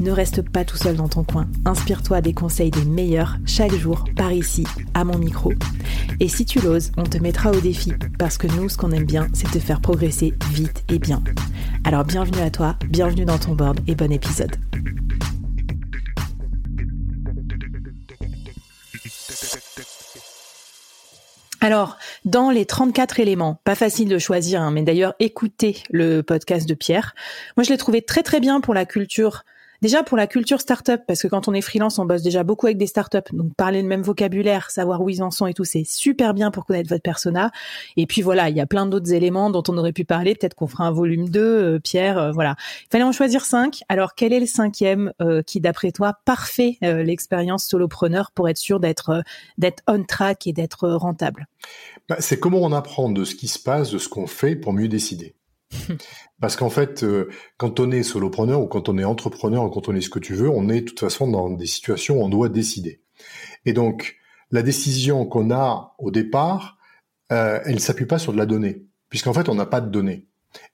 Ne reste pas tout seul dans ton coin. Inspire-toi des conseils des meilleurs chaque jour par ici, à mon micro. Et si tu l'oses, on te mettra au défi parce que nous, ce qu'on aime bien, c'est te faire progresser vite et bien. Alors bienvenue à toi, bienvenue dans ton board et bon épisode. Alors, dans les 34 éléments, pas facile de choisir, hein, mais d'ailleurs écoutez le podcast de Pierre. Moi, je l'ai trouvé très très bien pour la culture Déjà pour la culture startup, parce que quand on est freelance, on bosse déjà beaucoup avec des startups, donc parler le même vocabulaire, savoir où ils en sont et tout, c'est super bien pour connaître votre persona. Et puis voilà, il y a plein d'autres éléments dont on aurait pu parler. Peut-être qu'on fera un volume 2, euh, Pierre. Euh, voilà, il fallait en choisir cinq. Alors quel est le cinquième euh, qui, d'après toi, parfait l'expérience solopreneur pour être sûr d'être d'être on track et d'être rentable? Bah, C'est comment on apprend de ce qui se passe, de ce qu'on fait pour mieux décider. Parce qu'en fait, euh, quand on est solopreneur ou quand on est entrepreneur ou quand on est ce que tu veux, on est de toute façon dans des situations où on doit décider. Et donc, la décision qu'on a au départ, euh, elle ne s'appuie pas sur de la donnée, puisqu'en fait, on n'a pas de données.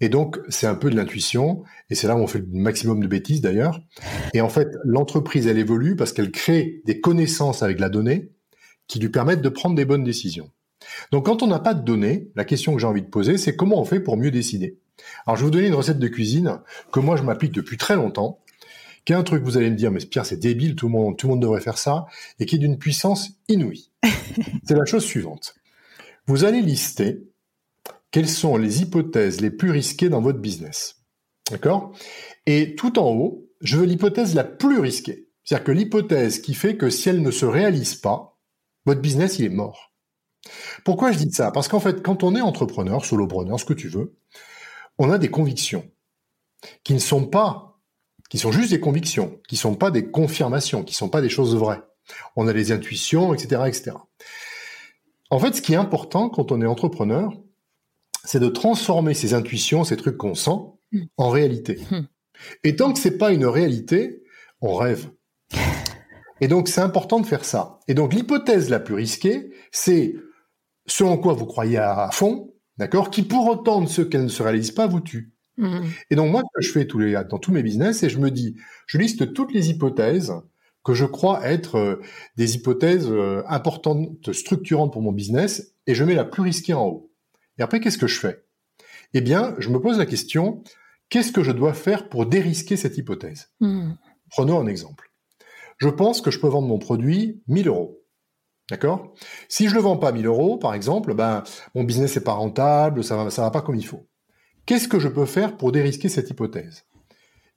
Et donc, c'est un peu de l'intuition, et c'est là où on fait le maximum de bêtises d'ailleurs. Et en fait, l'entreprise, elle évolue parce qu'elle crée des connaissances avec la donnée qui lui permettent de prendre des bonnes décisions. Donc, quand on n'a pas de données, la question que j'ai envie de poser, c'est comment on fait pour mieux décider? Alors, je vais vous donner une recette de cuisine que moi, je m'applique depuis très longtemps, qui est un truc, vous allez me dire, mais Pierre, c'est débile, tout le monde, tout le monde devrait faire ça, et qui est d'une puissance inouïe. c'est la chose suivante. Vous allez lister quelles sont les hypothèses les plus risquées dans votre business. D'accord? Et tout en haut, je veux l'hypothèse la plus risquée. C'est-à-dire que l'hypothèse qui fait que si elle ne se réalise pas, votre business, il est mort. Pourquoi je dis ça? Parce qu'en fait, quand on est entrepreneur, solopreneur, ce que tu veux, on a des convictions qui ne sont pas, qui sont juste des convictions, qui ne sont pas des confirmations, qui ne sont pas des choses vraies. On a des intuitions, etc., etc. En fait, ce qui est important quand on est entrepreneur, c'est de transformer ces intuitions, ces trucs qu'on sent, hmm. en réalité. Hmm. Et tant que c'est pas une réalité, on rêve. Et donc, c'est important de faire ça. Et donc, l'hypothèse la plus risquée, c'est ce en quoi vous croyez à fond, d'accord, qui pour autant de ce qu'elle ne se réalise pas vous tue. Mmh. Et donc moi, ce que je fais tous les, dans tous mes business, c'est je me dis, je liste toutes les hypothèses que je crois être euh, des hypothèses euh, importantes, structurantes pour mon business, et je mets la plus risquée en haut. Et après, qu'est-ce que je fais? Eh bien, je me pose la question, qu'est-ce que je dois faire pour dérisquer cette hypothèse? Mmh. Prenons un exemple. Je pense que je peux vendre mon produit 1000 euros. D'accord? Si je le vends pas 1000 euros, par exemple, ben, mon business n'est pas rentable, ça va, ça va pas comme il faut. Qu'est-ce que je peux faire pour dérisquer cette hypothèse?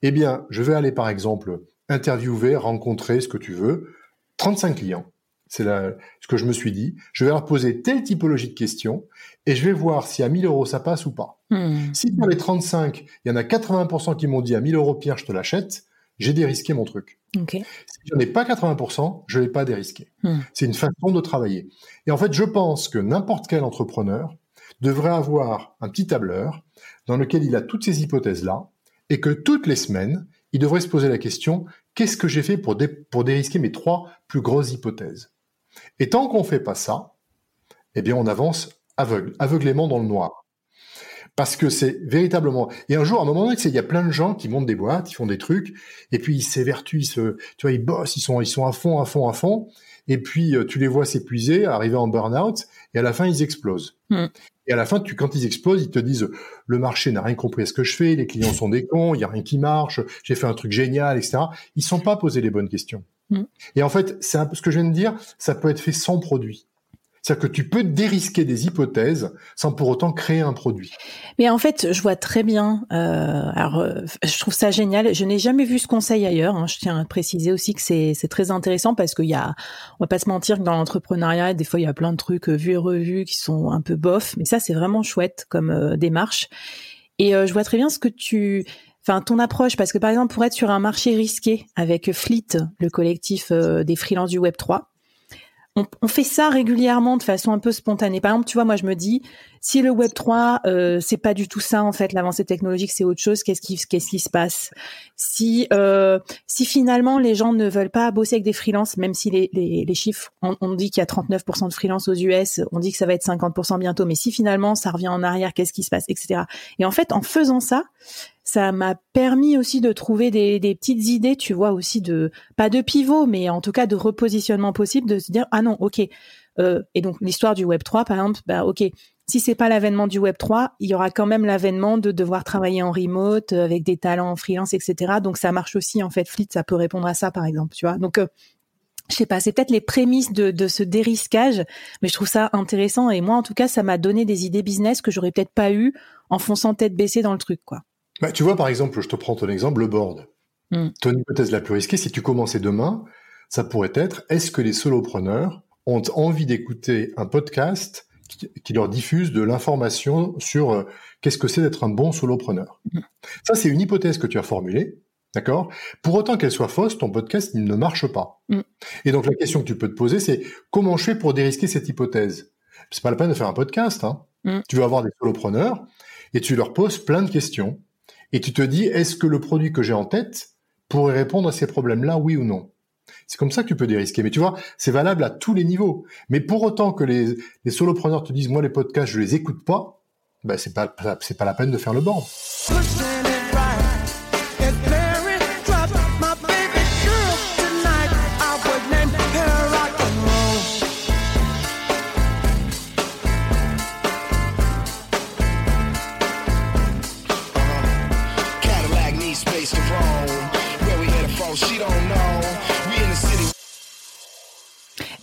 Eh bien, je vais aller, par exemple, interviewer, rencontrer, ce que tu veux, 35 clients. C'est ce que je me suis dit. Je vais leur poser telle typologie de questions et je vais voir si à 1000 euros ça passe ou pas. Hmm. Si pour les 35, il y en a 80% qui m'ont dit à 1000 euros, Pierre, je te l'achète, j'ai dérisqué mon truc. Si je n'ai pas 80%, je ne vais pas dérisquer. Hmm. C'est une façon de travailler. Et en fait, je pense que n'importe quel entrepreneur devrait avoir un petit tableur dans lequel il a toutes ces hypothèses-là et que toutes les semaines, il devrait se poser la question, qu'est-ce que j'ai fait pour, pour dérisquer mes trois plus grosses hypothèses? Et tant qu'on ne fait pas ça, eh bien, on avance aveugle, aveuglément dans le noir parce que c'est véritablement. Et un jour, à un moment donné, il y a plein de gens qui montent des boîtes, ils font des trucs, et puis ils s'évertuent, ils se, tu vois, ils bossent, ils sont, ils sont à fond, à fond, à fond, et puis euh, tu les vois s'épuiser, arriver en burn-out, et à la fin ils explosent. Hmm. Et à la fin, tu, quand ils explosent, ils te disent le marché n'a rien compris à ce que je fais, les clients sont des cons, il y a rien qui marche, j'ai fait un truc génial, etc. Ils sont pas posés les bonnes questions. Hmm. Et en fait, c'est un peu ce que je viens de dire, ça peut être fait sans produit. C'est-à-dire que tu peux dérisquer des hypothèses sans pour autant créer un produit. Mais en fait, je vois très bien. Euh, alors, euh, je trouve ça génial. Je n'ai jamais vu ce conseil ailleurs. Hein. Je tiens à préciser aussi que c'est très intéressant parce qu'il y a, on va pas se mentir que dans l'entrepreneuriat, des fois, il y a plein de trucs euh, vus et revus qui sont un peu bof. Mais ça, c'est vraiment chouette comme euh, démarche. Et je vois très bien ce que tu, enfin ton approche, parce que par exemple, pour être sur un marché risqué avec Fleet, le collectif des freelances du Web 3, on, fait ça régulièrement de façon un peu spontanée. Par exemple, tu vois, moi je me dis, si le Web 3 euh, c'est pas du tout ça en fait, l'avancée technologique c'est autre chose. Qu'est-ce qui qu'est-ce qui se passe? Si euh, si finalement les gens ne veulent pas bosser avec des freelances, même si les, les, chiffres, on, dit qu'il y a 39% de freelance aux US, on dit que ça va être 50% bientôt, mais si finalement ça revient en arrière, qu'est-ce qui se passe, etc. Et en fait, en faisant ça, ça m'a permis aussi de trouver des, des, petites idées, tu vois, aussi de pas de pivot, mais en tout cas de repositionnement possible, de se dire ah non, ok. Euh, et donc l'histoire du Web 3, par exemple, bah ok, si c'est pas l'avènement du Web 3, il y aura quand même l'avènement de devoir travailler en remote euh, avec des talents en freelance, etc. Donc ça marche aussi en fait. Fleet, ça peut répondre à ça, par exemple, tu vois. Donc euh, je sais pas, c'est peut-être les prémices de, de, ce dérisquage, mais je trouve ça intéressant et moi en tout cas ça m'a donné des idées business que j'aurais peut-être pas eu en fonçant tête baissée dans le truc, quoi. Bah, tu vois, par exemple, je te prends ton exemple, le board. Mm. Ton hypothèse la plus risquée, si tu commençais demain, ça pourrait être est-ce que les solopreneurs ont envie d'écouter un podcast qui, leur diffuse de l'information sur euh, qu'est-ce que c'est d'être un bon solopreneur mm. Ça, c'est une hypothèse que tu as formulée. D'accord? Pour autant qu'elle soit fausse, ton podcast ne marche pas. Mm. Et donc la question que tu peux te poser, c'est comment je fais pour dérisquer cette hypothèse? C'est pas la peine de faire un podcast. Hein. Tu veux avoir des solopreneurs et tu leur poses plein de questions et tu te dis, est-ce que le produit que j'ai en tête pourrait répondre à ces problèmes-là, oui ou non? C'est comme ça que tu peux dérisquer. Mais tu vois, c'est valable à tous les niveaux. Mais pour autant que les, solopreneurs te disent, moi, les podcasts, je les écoute pas, ben, c'est pas, c'est pas la peine de faire le board.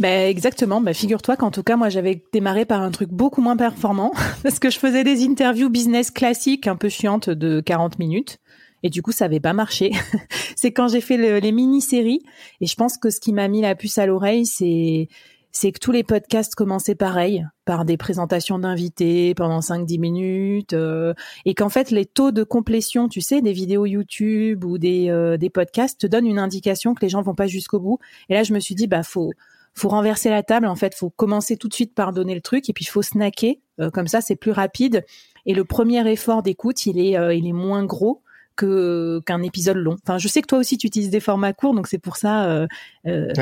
Bah, exactement. Bah, figure-toi qu'en tout cas, moi, j'avais démarré par un truc beaucoup moins performant parce que je faisais des interviews business classiques, un peu chiantes de 40 minutes. Et du coup, ça avait pas marché. c'est quand j'ai fait les mini-séries. Et je pense que ce qui m'a mis la puce à l'oreille, c'est c'est que tous les podcasts commençaient pareil, par des présentations d'invités pendant 5-10 minutes, euh, et qu'en fait les taux de complétion, tu sais, des vidéos YouTube ou des, euh, des podcasts te donnent une indication que les gens vont pas jusqu'au bout. Et là, je me suis dit, bah faut faut renverser la table. En fait, faut commencer tout de suite par donner le truc et puis il faut snacker. Euh, comme ça, c'est plus rapide. Et le premier effort d'écoute, il est, euh, il est moins gros que qu'un épisode long. Enfin, je sais que toi aussi tu utilises des formats courts, donc c'est pour ça. Euh,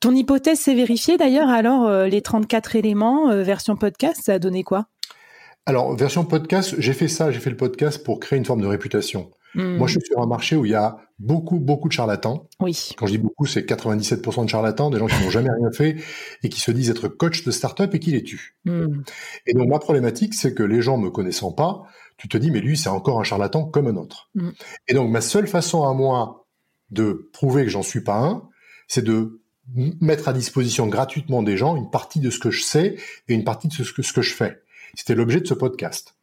ton hypothèse s'est vérifiée d'ailleurs. Alors, les 34 éléments version podcast, ça a donné quoi? Alors, version podcast, j'ai fait ça. J'ai fait le podcast pour créer une forme de réputation. Moi, je suis sur un marché où il y a beaucoup, beaucoup de charlatans. Oui. Quand je dis beaucoup, c'est 97% de charlatans, des gens qui n'ont jamais rien fait et qui se disent être coach de start-up et qui les tuent. Hmm. Et donc, ma problématique, c'est que les gens me connaissant pas, tu te dis, mais lui, c'est encore un charlatan comme un autre. Hmm. Et donc, ma seule façon à moi de prouver que j'en suis pas un, c'est de mettre à disposition gratuitement des gens une partie de ce que je sais et une partie de ce que, ce que je fais. C'était l'objet de ce podcast.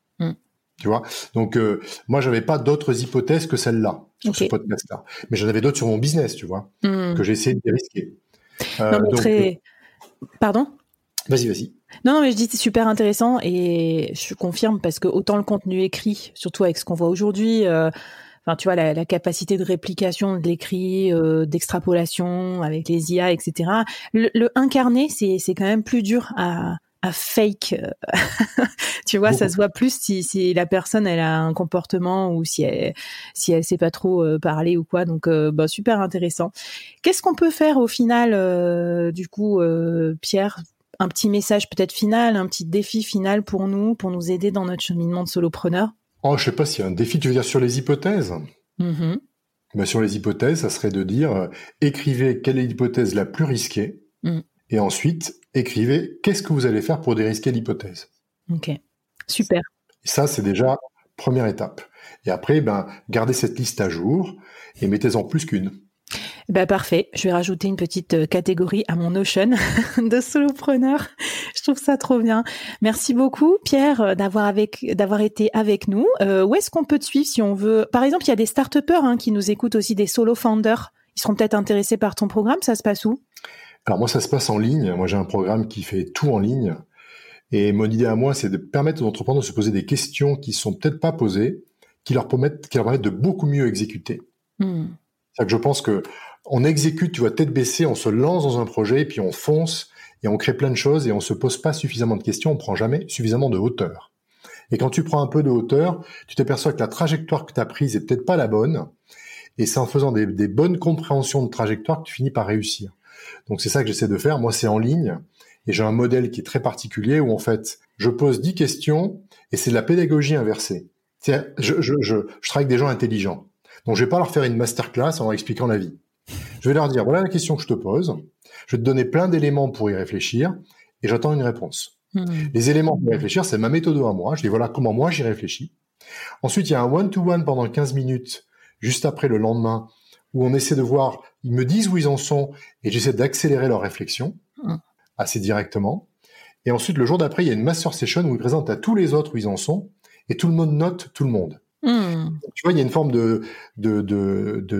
Tu vois? Donc, euh, moi, j'avais pas d'autres hypothèses que celle-là, sur ce podcast-là. Mais j'en avais d'autres sur mon business, tu vois, hmm. que j'ai essayé de dérisquer. Euh, non, mais très... Euh, Pardon? Vas-y, vas-y. Non, non, mais je dis c'est super intéressant et je confirme parce que autant le contenu écrit, surtout avec ce qu'on voit aujourd'hui, euh, enfin tu vois la, la, capacité de réplication de l'écrit, euh, d'extrapolation avec les IA, etc. Le, le incarné, c'est quand même plus dur à fake. Euh, tu vois, ça se voit plus si, si la personne elle a un comportement ou si elle si elle sait pas trop euh, parler ou quoi. Donc euh, bah, super intéressant. Qu'est-ce qu'on peut faire au final du coup Pierre? Un petit message peut-être final, un petit défi final pour nous, pour nous aider dans notre cheminement de solopreneur? Oh, je sais pas s'il y a un défi, tu veux dire sur les hypothèses? Mm-hmm. bah, Sur les hypothèses, ça serait de dire, écrivez quelle est l'hypothèse la plus risquée, mm. Et ensuite, écrivez qu'est-ce que vous allez faire pour dérisquer l'hypothèse? Ok, super. ça, c'est déjà première étape. Et après, ben, gardez cette liste à jour et mettez-en plus qu'une. Bah parfait. Je vais rajouter une petite euh, catégorie à mon Notion de solopreneur. Je trouve ça trop bien. Merci beaucoup, Pierre, euh, d'avoir avec d'avoir été avec nous. Euh, où est-ce qu'on peut te suivre si on veut? Par exemple, il y a des start hein, qui nous écoutent aussi, des solo founders. Ils seront peut-être intéressés par ton programme. Ça se passe où? Alors moi, ça se passe en ligne. Moi, j'ai un programme qui fait tout en ligne. Et mon idée à moi, c'est de permettre aux entrepreneurs de se poser des questions qui sont peut-être pas posées, qui leur permettent, qui leur permettent de beaucoup mieux exécuter. Hmm. C'est que je pense que on exécute, tu vois, tête baissée, on se lance dans un projet, et puis on fonce, et on crée plein de choses, et on se pose pas suffisamment de questions, on prend jamais suffisamment de hauteur. Et quand tu prends un peu de hauteur, tu t'aperçois que la trajectoire que tu as prise est peut-être pas la bonne, et c'est en faisant des, des, bonnes compréhensions de trajectoire que tu finis par réussir. Donc c'est ça que j'essaie de faire. Moi, c'est en ligne, et j'ai un modèle qui est très particulier où en fait, je pose 10 questions, et c'est de la pédagogie inversée. Je, je, je, je travaille avec des gens intelligents. Donc je vais pas leur faire une masterclass en leur expliquant la vie. Je vais leur dire, voilà la question que je te pose. Je vais te donner plein d'éléments pour y réfléchir et j'attends une réponse. Hmm. Les éléments pour y réfléchir, c'est ma méthode à moi. Je dis, voilà comment moi j'y réfléchis. Ensuite, il y a un one-to-one pendant 15 minutes, juste après le lendemain, où on essaie de voir, ils me disent où ils en sont et j'essaie d'accélérer leur réflexion hmm. assez directement. Et ensuite, le jour d'après, il y a une master session où ils présentent à tous les autres où ils en sont et tout le monde note tout le monde. Hmm. Tu vois, il y a une forme de, de,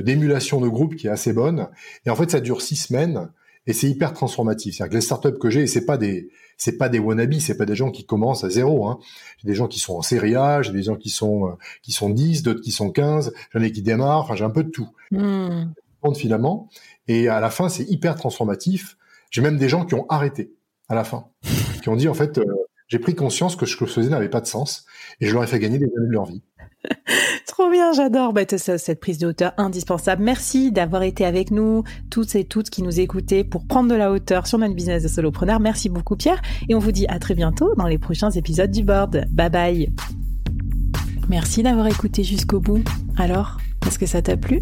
d'émulation de groupe qui est assez bonne. Et en fait, ça dure six semaines et c'est hyper transformatif. C'est-à-dire que les startups que j'ai, c'est pas des, c'est pas des wannabes, c'est pas des gens qui commencent à zéro. Hein. J'ai des gens qui sont en série A, j'ai des gens qui sont, euh, qui sont 10, d'autres qui sont 15, j'en ai qui démarrent, enfin, j'ai un peu de tout. Mmh. Finalement. Et à la fin, c'est hyper transformatif. J'ai même des gens qui ont arrêté à la fin, qui ont dit, en fait, euh, j'ai pris conscience que ce que je faisais n'avait pas de sens et je leur ai fait gagner des années de leur vie. Trop bien, j'adore bah, cette prise de hauteur indispensable. Merci d'avoir été avec nous, toutes et toutes qui nous écoutaient pour prendre de la hauteur sur notre business de solopreneur. Merci beaucoup Pierre et on vous dit à très bientôt dans les prochains épisodes du board. Bye bye. Merci d'avoir écouté jusqu'au bout. Alors, est-ce que ça t'a plu?